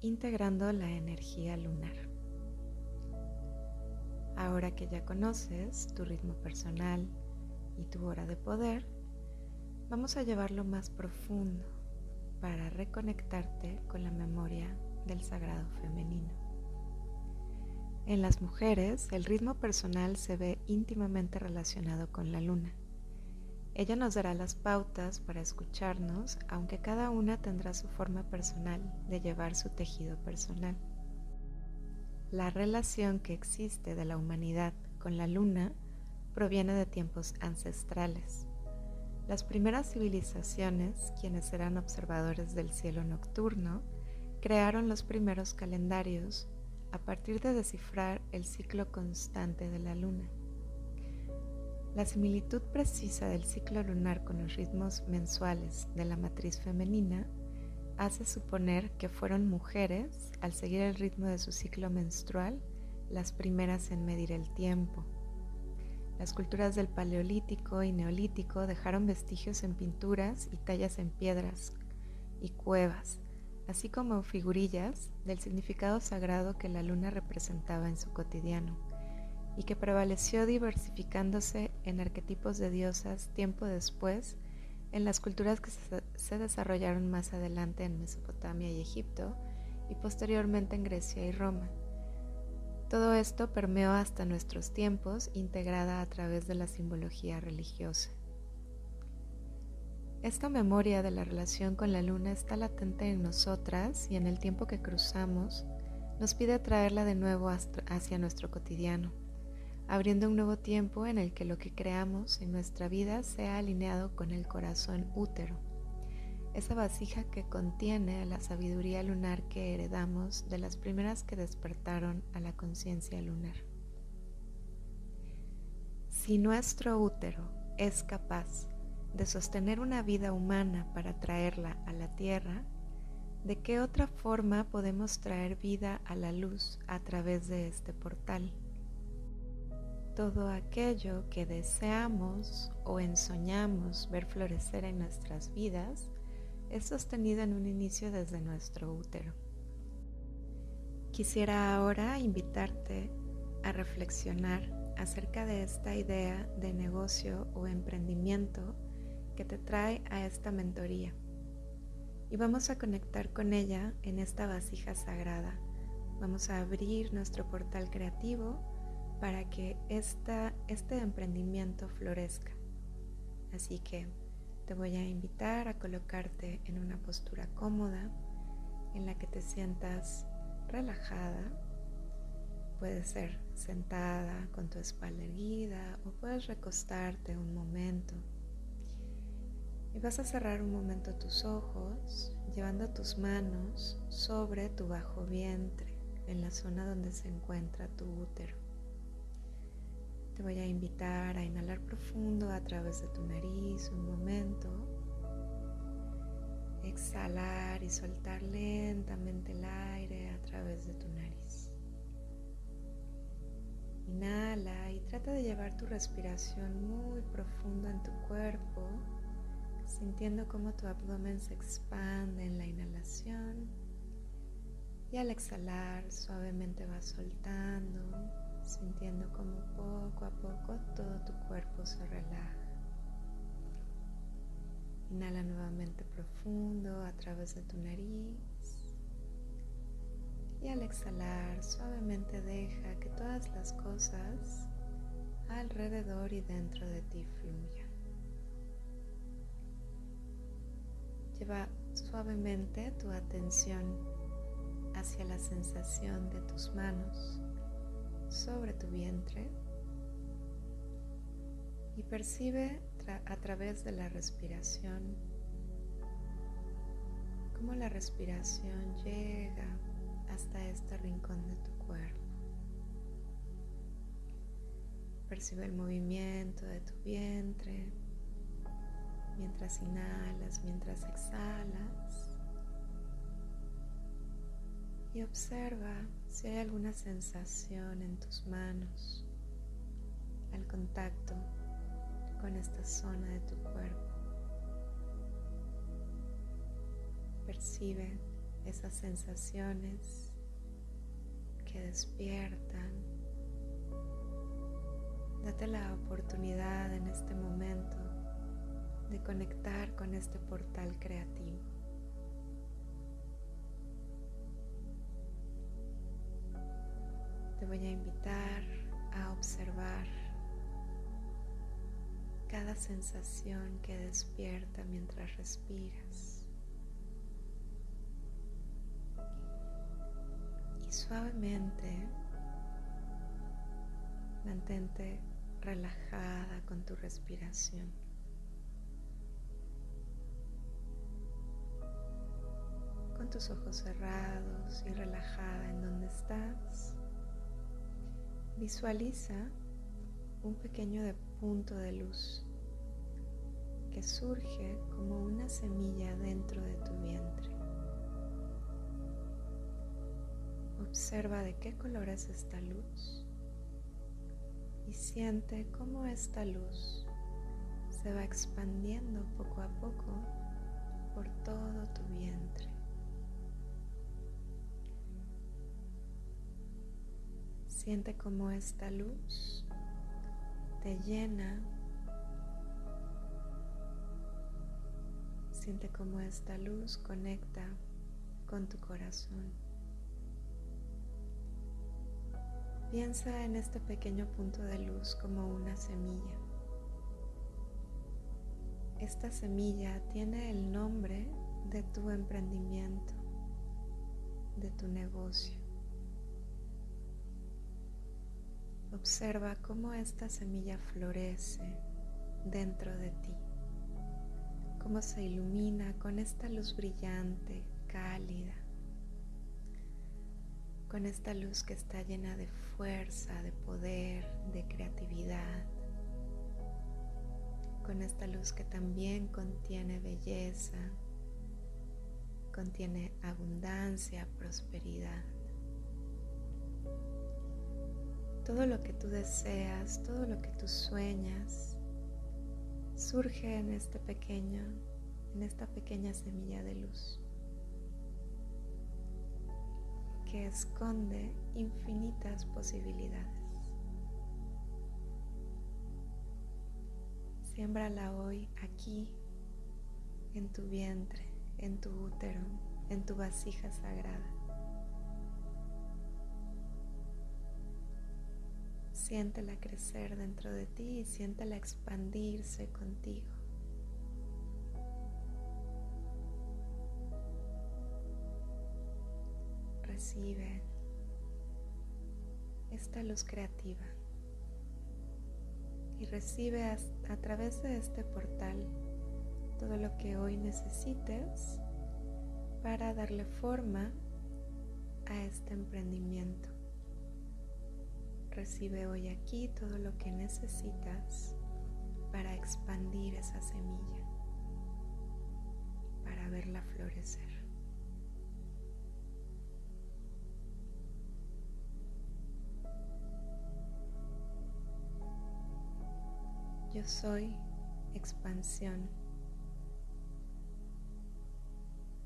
integrando la energía lunar. Ahora que ya conoces tu ritmo personal y tu hora de poder, vamos a llevarlo más profundo para reconectarte con la memoria del sagrado femenino. En las mujeres, el ritmo personal se ve íntimamente relacionado con la luna. Ella nos dará las pautas para escucharnos, aunque cada una tendrá su forma personal de llevar su tejido personal. La relación que existe de la humanidad con la luna proviene de tiempos ancestrales. Las primeras civilizaciones, quienes eran observadores del cielo nocturno, crearon los primeros calendarios a partir de descifrar el ciclo constante de la luna. La similitud precisa del ciclo lunar con los ritmos mensuales de la matriz femenina hace suponer que fueron mujeres, al seguir el ritmo de su ciclo menstrual, las primeras en medir el tiempo. Las culturas del Paleolítico y Neolítico dejaron vestigios en pinturas y tallas en piedras y cuevas, así como figurillas del significado sagrado que la luna representaba en su cotidiano y que prevaleció diversificándose en arquetipos de diosas tiempo después en las culturas que se desarrollaron más adelante en Mesopotamia y Egipto y posteriormente en Grecia y Roma. Todo esto permeó hasta nuestros tiempos integrada a través de la simbología religiosa. Esta memoria de la relación con la luna está latente en nosotras y en el tiempo que cruzamos nos pide traerla de nuevo hacia nuestro cotidiano abriendo un nuevo tiempo en el que lo que creamos en nuestra vida sea alineado con el corazón útero, esa vasija que contiene la sabiduría lunar que heredamos de las primeras que despertaron a la conciencia lunar. Si nuestro útero es capaz de sostener una vida humana para traerla a la tierra, ¿de qué otra forma podemos traer vida a la luz a través de este portal? Todo aquello que deseamos o ensoñamos ver florecer en nuestras vidas es sostenido en un inicio desde nuestro útero. Quisiera ahora invitarte a reflexionar acerca de esta idea de negocio o emprendimiento que te trae a esta mentoría. Y vamos a conectar con ella en esta vasija sagrada. Vamos a abrir nuestro portal creativo para que este emprendimiento florezca. Así que te voy a invitar a colocarte en una postura cómoda en la que te sientas relajada. Puedes ser sentada con tu espalda erguida o puedes recostarte un momento. Y vas a cerrar un momento tus ojos llevando tus manos sobre tu bajo vientre en la zona donde se encuentra tu útero. Te voy a invitar a inhalar profundo a través de tu nariz un momento. Exhalar y soltar lentamente el aire a través de tu nariz. Inhala y trata de llevar tu respiración muy profundo en tu cuerpo, sintiendo cómo tu abdomen se expande en la inhalación y al exhalar suavemente va soltando sintiendo como poco a poco todo tu cuerpo se relaja. Inhala nuevamente profundo a través de tu nariz y al exhalar suavemente deja que todas las cosas alrededor y dentro de ti fluyan. Lleva suavemente tu atención hacia la sensación de tus manos sobre tu vientre y percibe a través de la respiración cómo la respiración llega hasta este rincón de tu cuerpo. Percibe el movimiento de tu vientre mientras inhalas, mientras exhalas y observa si hay alguna sensación en tus manos al contacto con esta zona de tu cuerpo. Percibe esas sensaciones que despiertan. Date la oportunidad en este momento de conectar con este portal creativo. Voy a invitar a observar cada sensación que despierta mientras respiras. Y suavemente mantente relajada con tu respiración. Con tus ojos cerrados y relajada en donde estás, visualiza un pequeño punto de luz que surge como una semilla dentro de tu vientre. Observa de qué color es esta luz y siente cómo esta luz se va expandiendo poco a poco por todo tu vientre. Siente cómo esta luz te llena. Siente cómo esta luz conecta con tu corazón. Piensa en este pequeño punto de luz como una semilla. Esta semilla tiene el nombre de tu emprendimiento, de tu negocio. Observa cómo esta semilla florece dentro de ti, cómo se ilumina con esta luz brillante, cálida, con esta luz que está llena de fuerza, de poder, de creatividad, con esta luz que también contiene belleza, contiene abundancia, prosperidad. Todo lo que tú deseas, todo lo que tú sueñas, surge en este pequeño, en esta pequeña semilla de luz que esconde infinitas posibilidades. Siémbrala hoy aquí, en tu vientre, en tu útero, en tu vasija sagrada. Siéntela crecer dentro de ti y siéntela expandirse contigo. Recibe esta luz creativa y recibe a, a, través de este portal todo lo que hoy necesites para darle forma a este emprendimiento. Recibe hoy aquí todo lo que necesitas para expandir esa semilla, para verla florecer. Yo soy expansión.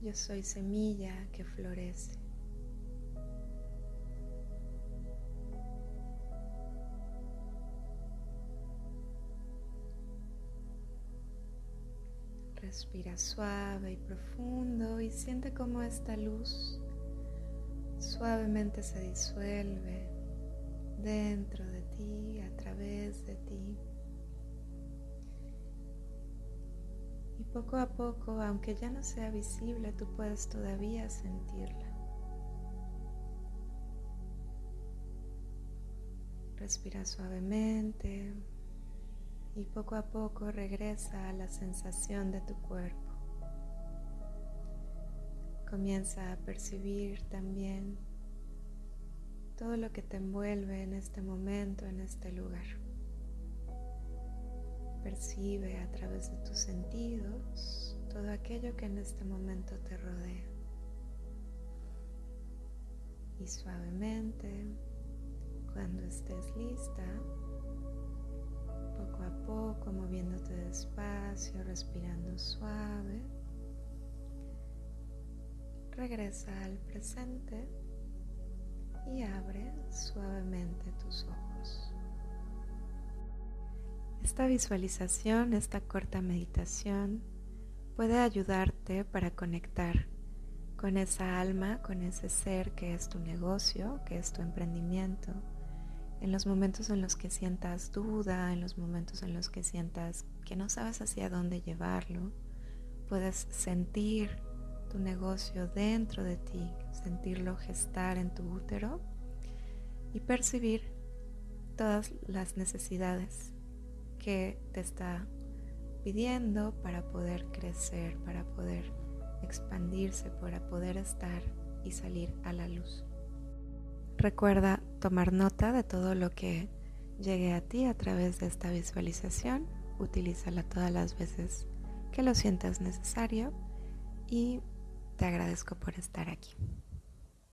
Yo soy semilla que florece. Respira suave y profundo y siente cómo esta luz suavemente se disuelve dentro de ti, a través de ti. Y poco a poco, aunque ya no sea visible, tú puedes todavía sentirla. Respira suavemente y poco a poco regresa a la sensación de tu cuerpo. Comienza a percibir también todo lo que te envuelve en este momento, en este lugar. Percibe a través de tus sentidos todo aquello que en este momento te rodea. Y suavemente, cuando estés lista, poco, moviéndote despacio, respirando suave. regresa al presente y abre suavemente tus ojos. Esta visualización, esta corta meditación puede ayudarte para conectar con esa alma, con ese ser que es tu negocio, que es tu emprendimiento, en los momentos en los que sientas duda, en los momentos en los que sientas que no sabes hacia dónde llevarlo, puedes sentir tu negocio dentro de ti, sentirlo gestar en tu útero y percibir todas las necesidades que te está pidiendo para poder crecer, para poder expandirse, para poder estar y salir a la luz. Recuerda tomar nota de todo lo que llegue a ti a través de esta visualización. Utilízala todas las veces que lo sientas necesario y te agradezco por estar aquí.